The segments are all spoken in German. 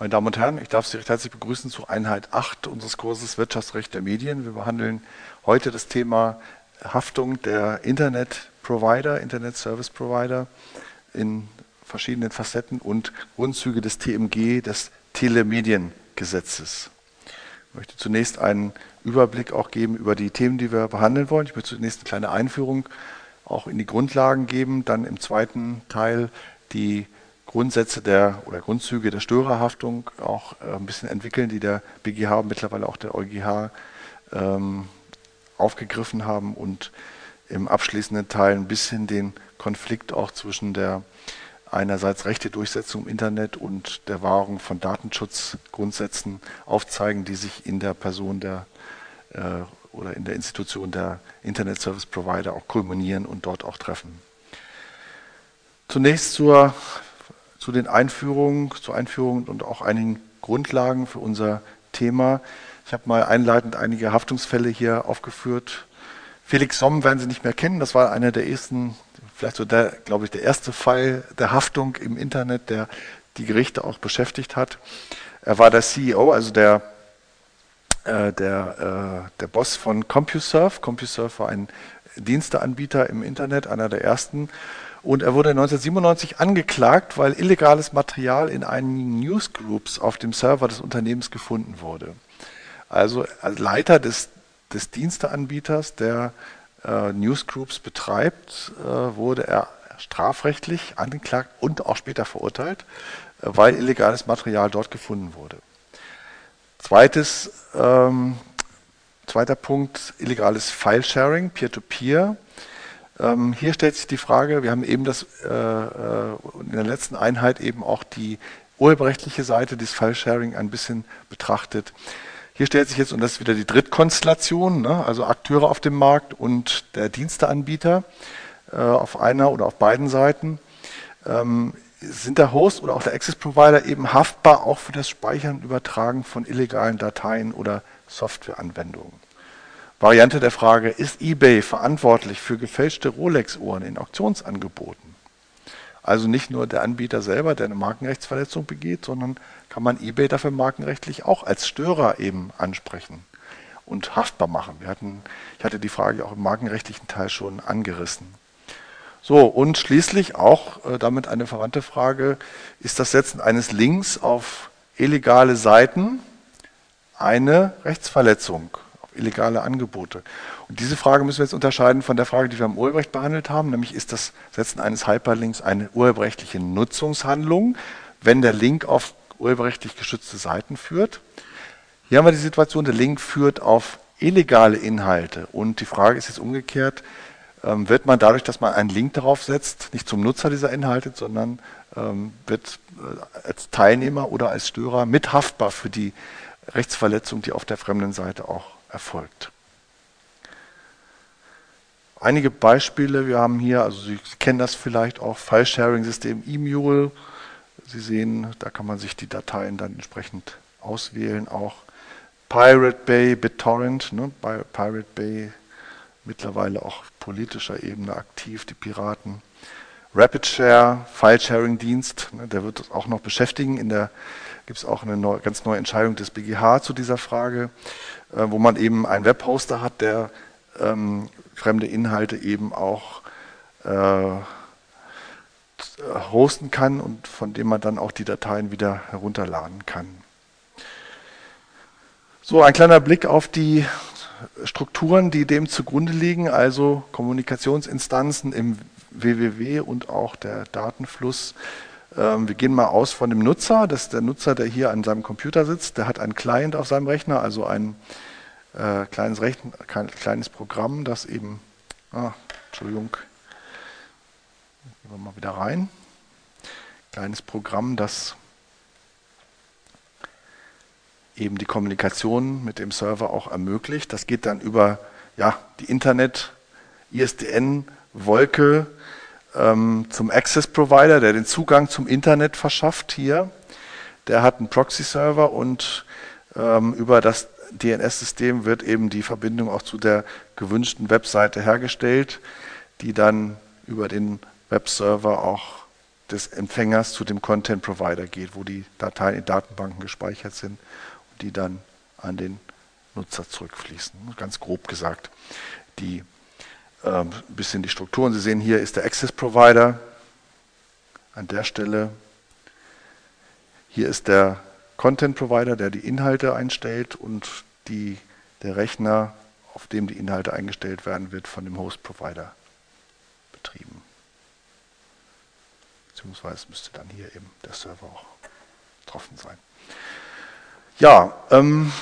Meine Damen und Herren, ich darf Sie recht herzlich begrüßen zu Einheit 8 unseres Kurses Wirtschaftsrecht der Medien. Wir behandeln heute das Thema Haftung der Internet-Provider, Internet-Service-Provider in verschiedenen Facetten und Grundzüge des TMG, des Telemediengesetzes. Ich möchte zunächst einen Überblick auch geben über die Themen, die wir behandeln wollen. Ich möchte zunächst eine kleine Einführung auch in die Grundlagen geben, dann im zweiten Teil die Grundsätze der oder Grundzüge der Störerhaftung auch äh, ein bisschen entwickeln, die der BGH und mittlerweile auch der EuGH ähm, aufgegriffen haben und im abschließenden Teil ein bisschen den Konflikt auch zwischen der einerseits Rechte Durchsetzung im Internet und der Wahrung von Datenschutzgrundsätzen aufzeigen, die sich in der Person der äh, oder in der Institution der Internet Service Provider auch kulminieren und dort auch treffen. Zunächst zur zu den Einführungen, zur Einführung und auch einigen Grundlagen für unser Thema. Ich habe mal einleitend einige Haftungsfälle hier aufgeführt. Felix Somm werden Sie nicht mehr kennen. Das war einer der ersten, vielleicht so der, glaube ich, der erste Fall der Haftung im Internet, der die Gerichte auch beschäftigt hat. Er war der CEO, also der, äh, der, äh, der Boss von CompuServe. CompuServe war ein Diensteanbieter im Internet, einer der ersten. Und er wurde 1997 angeklagt, weil illegales Material in einigen Newsgroups auf dem Server des Unternehmens gefunden wurde. Also als Leiter des, des Diensteanbieters, der äh, Newsgroups betreibt, äh, wurde er strafrechtlich angeklagt und auch später verurteilt, äh, weil illegales Material dort gefunden wurde. Zweites, ähm, zweiter Punkt, illegales File-Sharing, Peer-to-Peer. Ähm, hier stellt sich die Frage, wir haben eben das äh, äh, in der letzten Einheit eben auch die urheberrechtliche Seite des File-Sharing ein bisschen betrachtet. Hier stellt sich jetzt, und das ist wieder die Drittkonstellation, ne, also Akteure auf dem Markt und der Diensteanbieter äh, auf einer oder auf beiden Seiten, ähm, sind der Host oder auch der Access Provider eben haftbar auch für das Speichern und Übertragen von illegalen Dateien oder Softwareanwendungen. Variante der Frage, ist eBay verantwortlich für gefälschte Rolex-Uhren in Auktionsangeboten? Also nicht nur der Anbieter selber, der eine Markenrechtsverletzung begeht, sondern kann man eBay dafür markenrechtlich auch als Störer eben ansprechen und haftbar machen. Wir hatten, ich hatte die Frage auch im markenrechtlichen Teil schon angerissen. So, und schließlich auch äh, damit eine verwandte Frage, ist das Setzen eines Links auf illegale Seiten eine Rechtsverletzung? Illegale Angebote. Und diese Frage müssen wir jetzt unterscheiden von der Frage, die wir im Urheberrecht behandelt haben, nämlich ist das Setzen eines Hyperlinks eine urheberrechtliche Nutzungshandlung, wenn der Link auf urheberrechtlich geschützte Seiten führt. Hier haben wir die Situation, der Link führt auf illegale Inhalte. Und die Frage ist jetzt umgekehrt, ähm, wird man dadurch, dass man einen Link darauf setzt, nicht zum Nutzer dieser Inhalte, sondern ähm, wird äh, als Teilnehmer oder als Störer mithaftbar für die Rechtsverletzung, die auf der fremden Seite auch erfolgt. Einige Beispiele, wir haben hier, also Sie kennen das vielleicht auch, File-Sharing-System eMule. Sie sehen, da kann man sich die Dateien dann entsprechend auswählen. Auch Pirate Bay, BitTorrent, ne, Pirate Bay mittlerweile auch politischer Ebene aktiv, die Piraten. RapidShare, File-Sharing-Dienst, ne, der wird uns auch noch beschäftigen. In der gibt es auch eine neue, ganz neue Entscheidung des BGH zu dieser Frage. Äh, wo man eben einen Webhoster hat, der ähm, fremde Inhalte eben auch äh, hosten kann und von dem man dann auch die Dateien wieder herunterladen kann. So, ein kleiner Blick auf die Strukturen, die dem zugrunde liegen, also Kommunikationsinstanzen im WWW und auch der Datenfluss. Ähm, wir gehen mal aus von dem Nutzer. Das ist der Nutzer, der hier an seinem Computer sitzt. Der hat einen Client auf seinem Rechner, also ein äh, kleines, Rechn kleines Programm, das eben, ah, Entschuldigung, gehen wir mal wieder rein. Kleines Programm, das eben die Kommunikation mit dem Server auch ermöglicht. Das geht dann über ja, die Internet, ISDN-Wolke ähm, zum Access Provider, der den Zugang zum Internet verschafft hier. Der hat einen Proxy-Server und ähm, über das DNS-System wird eben die Verbindung auch zu der gewünschten Webseite hergestellt, die dann über den Webserver auch des Empfängers zu dem Content Provider geht, wo die Dateien in Datenbanken gespeichert sind die dann an den Nutzer zurückfließen. Ganz grob gesagt, die äh, bisschen die Strukturen. Sie sehen hier ist der Access Provider an der Stelle. Hier ist der Content Provider, der die Inhalte einstellt und die, der Rechner, auf dem die Inhalte eingestellt werden, wird von dem Host Provider betrieben. Beziehungsweise müsste dann hier eben der Server auch betroffen sein. Ja, ähm,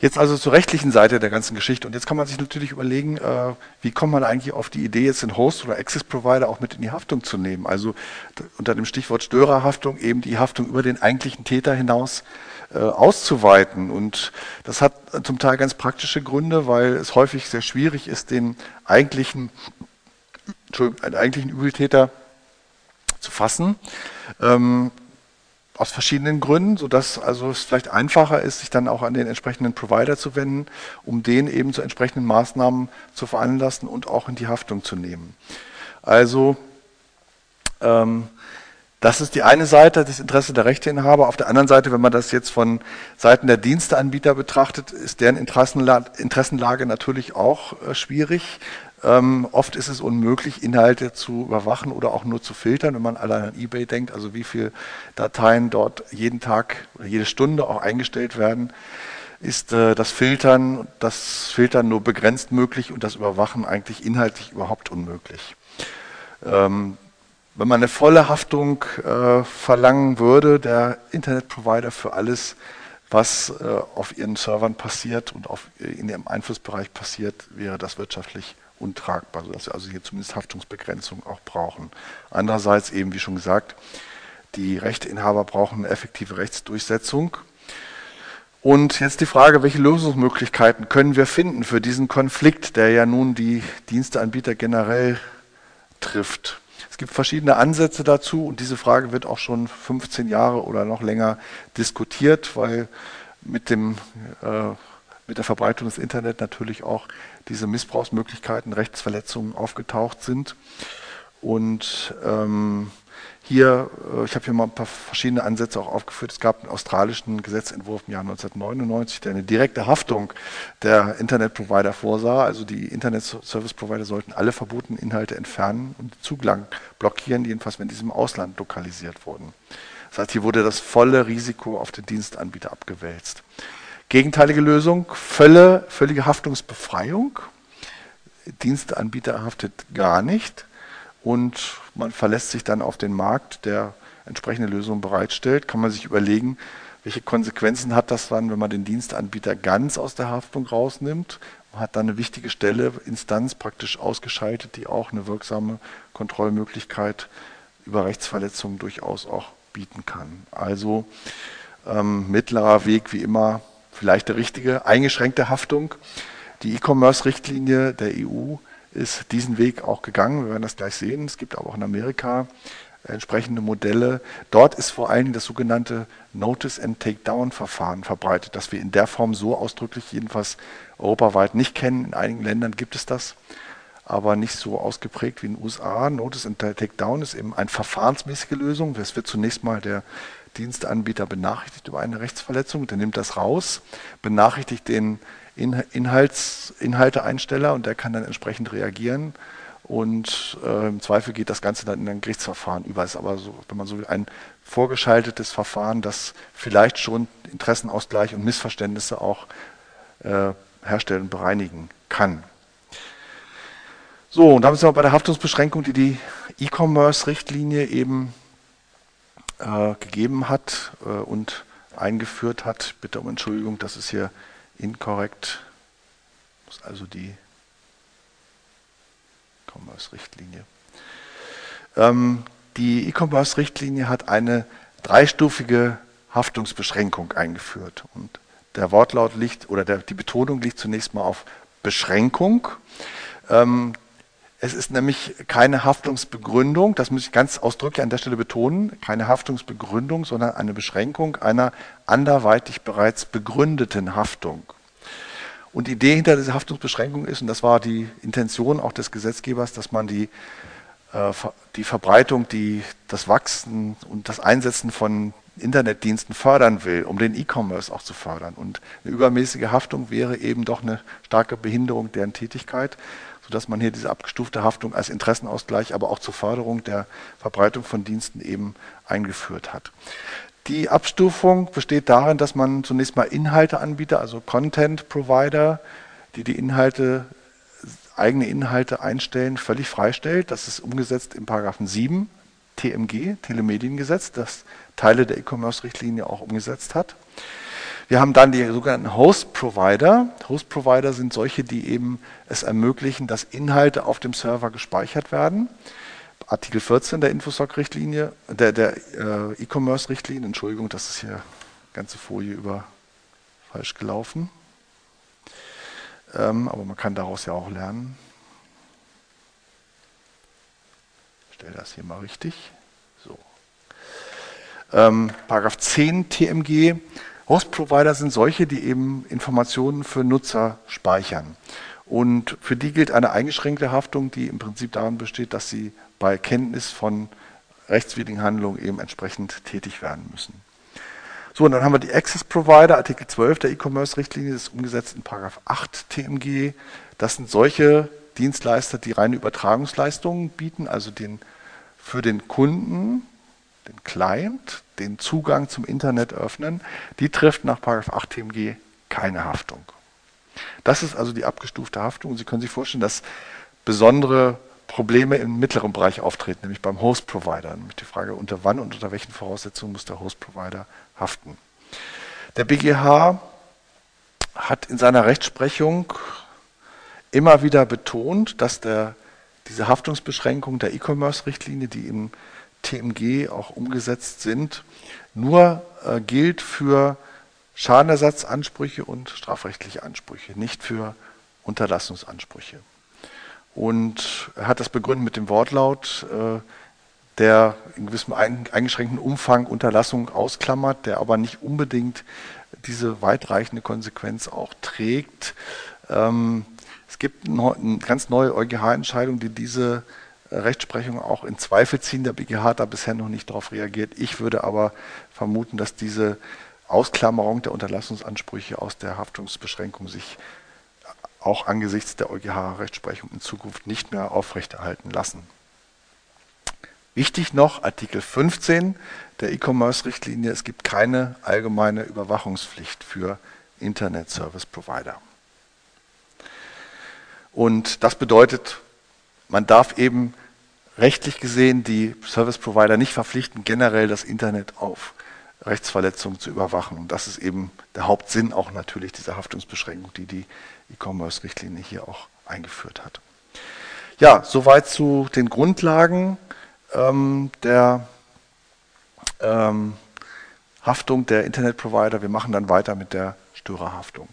Jetzt also zur rechtlichen Seite der ganzen Geschichte. Und jetzt kann man sich natürlich überlegen, äh, wie kommt man eigentlich auf die Idee, jetzt den Host oder Access Provider auch mit in die Haftung zu nehmen? Also unter dem Stichwort Störerhaftung eben die Haftung über den eigentlichen Täter hinaus äh, auszuweiten. Und das hat zum Teil ganz praktische Gründe, weil es häufig sehr schwierig ist, den eigentlichen, einen eigentlichen Übeltäter zu fassen. Ähm, aus verschiedenen Gründen, sodass also es vielleicht einfacher ist, sich dann auch an den entsprechenden Provider zu wenden, um den eben zu entsprechenden Maßnahmen zu veranlassen und auch in die Haftung zu nehmen. Also ähm, das ist die eine Seite, das Interesse der Rechteinhaber. Auf der anderen Seite, wenn man das jetzt von Seiten der Diensteanbieter betrachtet, ist deren Interessenlage natürlich auch äh, schwierig. Ähm, oft ist es unmöglich, Inhalte zu überwachen oder auch nur zu filtern, wenn man allein an eBay denkt, also wie viele Dateien dort jeden Tag oder jede Stunde auch eingestellt werden, ist äh, das Filtern, das Filtern nur begrenzt möglich und das Überwachen eigentlich inhaltlich überhaupt unmöglich. Ähm, wenn man eine volle Haftung äh, verlangen würde, der Internetprovider für alles, was äh, auf ihren Servern passiert und auf, in ihrem Einflussbereich passiert, wäre das wirtschaftlich untragbar, sodass wir also hier zumindest Haftungsbegrenzung auch brauchen. Andererseits eben, wie schon gesagt, die Rechteinhaber brauchen eine effektive Rechtsdurchsetzung. Und jetzt die Frage, welche Lösungsmöglichkeiten können wir finden für diesen Konflikt, der ja nun die Diensteanbieter generell trifft. Es gibt verschiedene Ansätze dazu und diese Frage wird auch schon 15 Jahre oder noch länger diskutiert, weil mit dem äh, mit der Verbreitung des Internet natürlich auch diese Missbrauchsmöglichkeiten, Rechtsverletzungen aufgetaucht sind. Und ähm, hier, äh, ich habe hier mal ein paar verschiedene Ansätze auch aufgeführt. Es gab einen australischen Gesetzentwurf im Jahr 1999, der eine direkte Haftung der Internetprovider vorsah. Also die Internet-Service-Provider sollten alle verbotenen Inhalte entfernen und Zugang blockieren, jedenfalls wenn diese im Ausland lokalisiert wurden. Das heißt, hier wurde das volle Risiko auf den Dienstanbieter abgewälzt. Gegenteilige Lösung, völle, völlige Haftungsbefreiung. Dienstanbieter haftet gar nicht und man verlässt sich dann auf den Markt, der entsprechende Lösungen bereitstellt. Kann man sich überlegen, welche Konsequenzen hat das dann, wenn man den Dienstanbieter ganz aus der Haftung rausnimmt? Man hat dann eine wichtige Stelle, Instanz praktisch ausgeschaltet, die auch eine wirksame Kontrollmöglichkeit über Rechtsverletzungen durchaus auch bieten kann. Also ähm, mittlerer Weg wie immer vielleicht der richtige, eingeschränkte Haftung. Die E-Commerce-Richtlinie der EU ist diesen Weg auch gegangen. Wir werden das gleich sehen. Es gibt aber auch in Amerika entsprechende Modelle. Dort ist vor allen Dingen das sogenannte Notice and Takedown-Verfahren verbreitet, das wir in der Form so ausdrücklich jedenfalls europaweit nicht kennen. In einigen Ländern gibt es das, aber nicht so ausgeprägt wie in den USA. Notice and Takedown ist eben eine verfahrensmäßige Lösung. Es wird zunächst mal der Dienstanbieter benachrichtigt über eine Rechtsverletzung, der nimmt das raus, benachrichtigt den Inhalts, Inhalteeinsteller und der kann dann entsprechend reagieren. Und äh, im Zweifel geht das Ganze dann in ein Gerichtsverfahren über. Es ist aber so, wenn man so will, ein vorgeschaltetes Verfahren, das vielleicht schon Interessenausgleich und Missverständnisse auch äh, herstellen und bereinigen kann. So, und damit sind wir bei der Haftungsbeschränkung, die die E-Commerce-Richtlinie eben äh, gegeben hat äh, und eingeführt hat. Bitte um Entschuldigung, das ist hier inkorrekt. Muss also die E-Commerce-Richtlinie. Ähm, die E-Commerce-Richtlinie hat eine dreistufige Haftungsbeschränkung eingeführt. Und der Wortlaut liegt oder der, die Betonung liegt zunächst mal auf Beschränkung. Ähm, es ist nämlich keine Haftungsbegründung, das muss ich ganz ausdrücklich an der Stelle betonen, keine Haftungsbegründung, sondern eine Beschränkung einer anderweitig bereits begründeten Haftung. Und die Idee hinter dieser Haftungsbeschränkung ist, und das war die Intention auch des Gesetzgebers, dass man die, äh, die Verbreitung, die, das Wachsen und das Einsetzen von Internetdiensten fördern will, um den E-Commerce auch zu fördern. Und eine übermäßige Haftung wäre eben doch eine starke Behinderung deren Tätigkeit, sodass man hier diese abgestufte Haftung als Interessenausgleich, aber auch zur Förderung der Verbreitung von Diensten eben eingeführt hat. Die Abstufung besteht darin, dass man zunächst mal Inhalte anbietet, also Content Provider, die die Inhalte, eigene Inhalte einstellen, völlig freistellt. Das ist umgesetzt im Paragraphen 7 TMG, Telemediengesetz, das Teile der E-Commerce-Richtlinie auch umgesetzt hat. Wir haben dann die sogenannten Host-Provider. Host-Provider sind solche, die eben es ermöglichen, dass Inhalte auf dem Server gespeichert werden. Artikel 14 der Infosoc-Richtlinie, der, der äh, E-Commerce-Richtlinie, Entschuldigung, das ist hier ganze Folie über falsch gelaufen. Ähm, aber man kann daraus ja auch lernen. Ich stelle das hier mal richtig. So. Ähm, Paragraph 10 TMG. Host-Provider sind solche, die eben Informationen für Nutzer speichern. Und für die gilt eine eingeschränkte Haftung, die im Prinzip darin besteht, dass sie bei Kenntnis von rechtswidrigen Handlungen eben entsprechend tätig werden müssen. So, und dann haben wir die Access Provider, Artikel 12 der E-Commerce-Richtlinie, ist umgesetzt in Paragraph 8 TMG. Das sind solche Dienstleister, die reine Übertragungsleistungen bieten, also den, für den Kunden, den Client, den Zugang zum Internet öffnen. Die trifft nach Paragraph 8 TMG keine Haftung. Das ist also die abgestufte Haftung. Sie können sich vorstellen, dass besondere Probleme im mittleren Bereich auftreten, nämlich beim Host-Provider. Nämlich die Frage, unter wann und unter welchen Voraussetzungen muss der Host-Provider haften. Der BGH hat in seiner Rechtsprechung immer wieder betont, dass der, diese Haftungsbeschränkung der E-Commerce-Richtlinie, die im TMG auch umgesetzt sind, nur äh, gilt für Schadenersatzansprüche und strafrechtliche Ansprüche, nicht für Unterlassungsansprüche. Und er hat das begründet mit dem Wortlaut, äh, der in gewissem eingeschränkten Umfang Unterlassung ausklammert, der aber nicht unbedingt diese weitreichende Konsequenz auch trägt. Ähm, es gibt eine ganz neue EuGH-Entscheidung, die diese Rechtsprechung auch in Zweifel ziehen. Der BGH hat da bisher noch nicht darauf reagiert. Ich würde aber vermuten, dass diese Ausklammerung der Unterlassungsansprüche aus der Haftungsbeschränkung sich auch angesichts der EuGH-Rechtsprechung in Zukunft nicht mehr aufrechterhalten lassen. Wichtig noch, Artikel 15 der E-Commerce-Richtlinie, es gibt keine allgemeine Überwachungspflicht für Internet-Service-Provider. Und das bedeutet, man darf eben rechtlich gesehen die Service-Provider nicht verpflichten, generell das Internet auf Rechtsverletzungen zu überwachen. Und das ist eben der Hauptsinn auch natürlich dieser Haftungsbeschränkung, die die E-Commerce-Richtlinie hier auch eingeführt hat. Ja, soweit zu den Grundlagen ähm, der ähm, Haftung der Internetprovider. Wir machen dann weiter mit der Störerhaftung.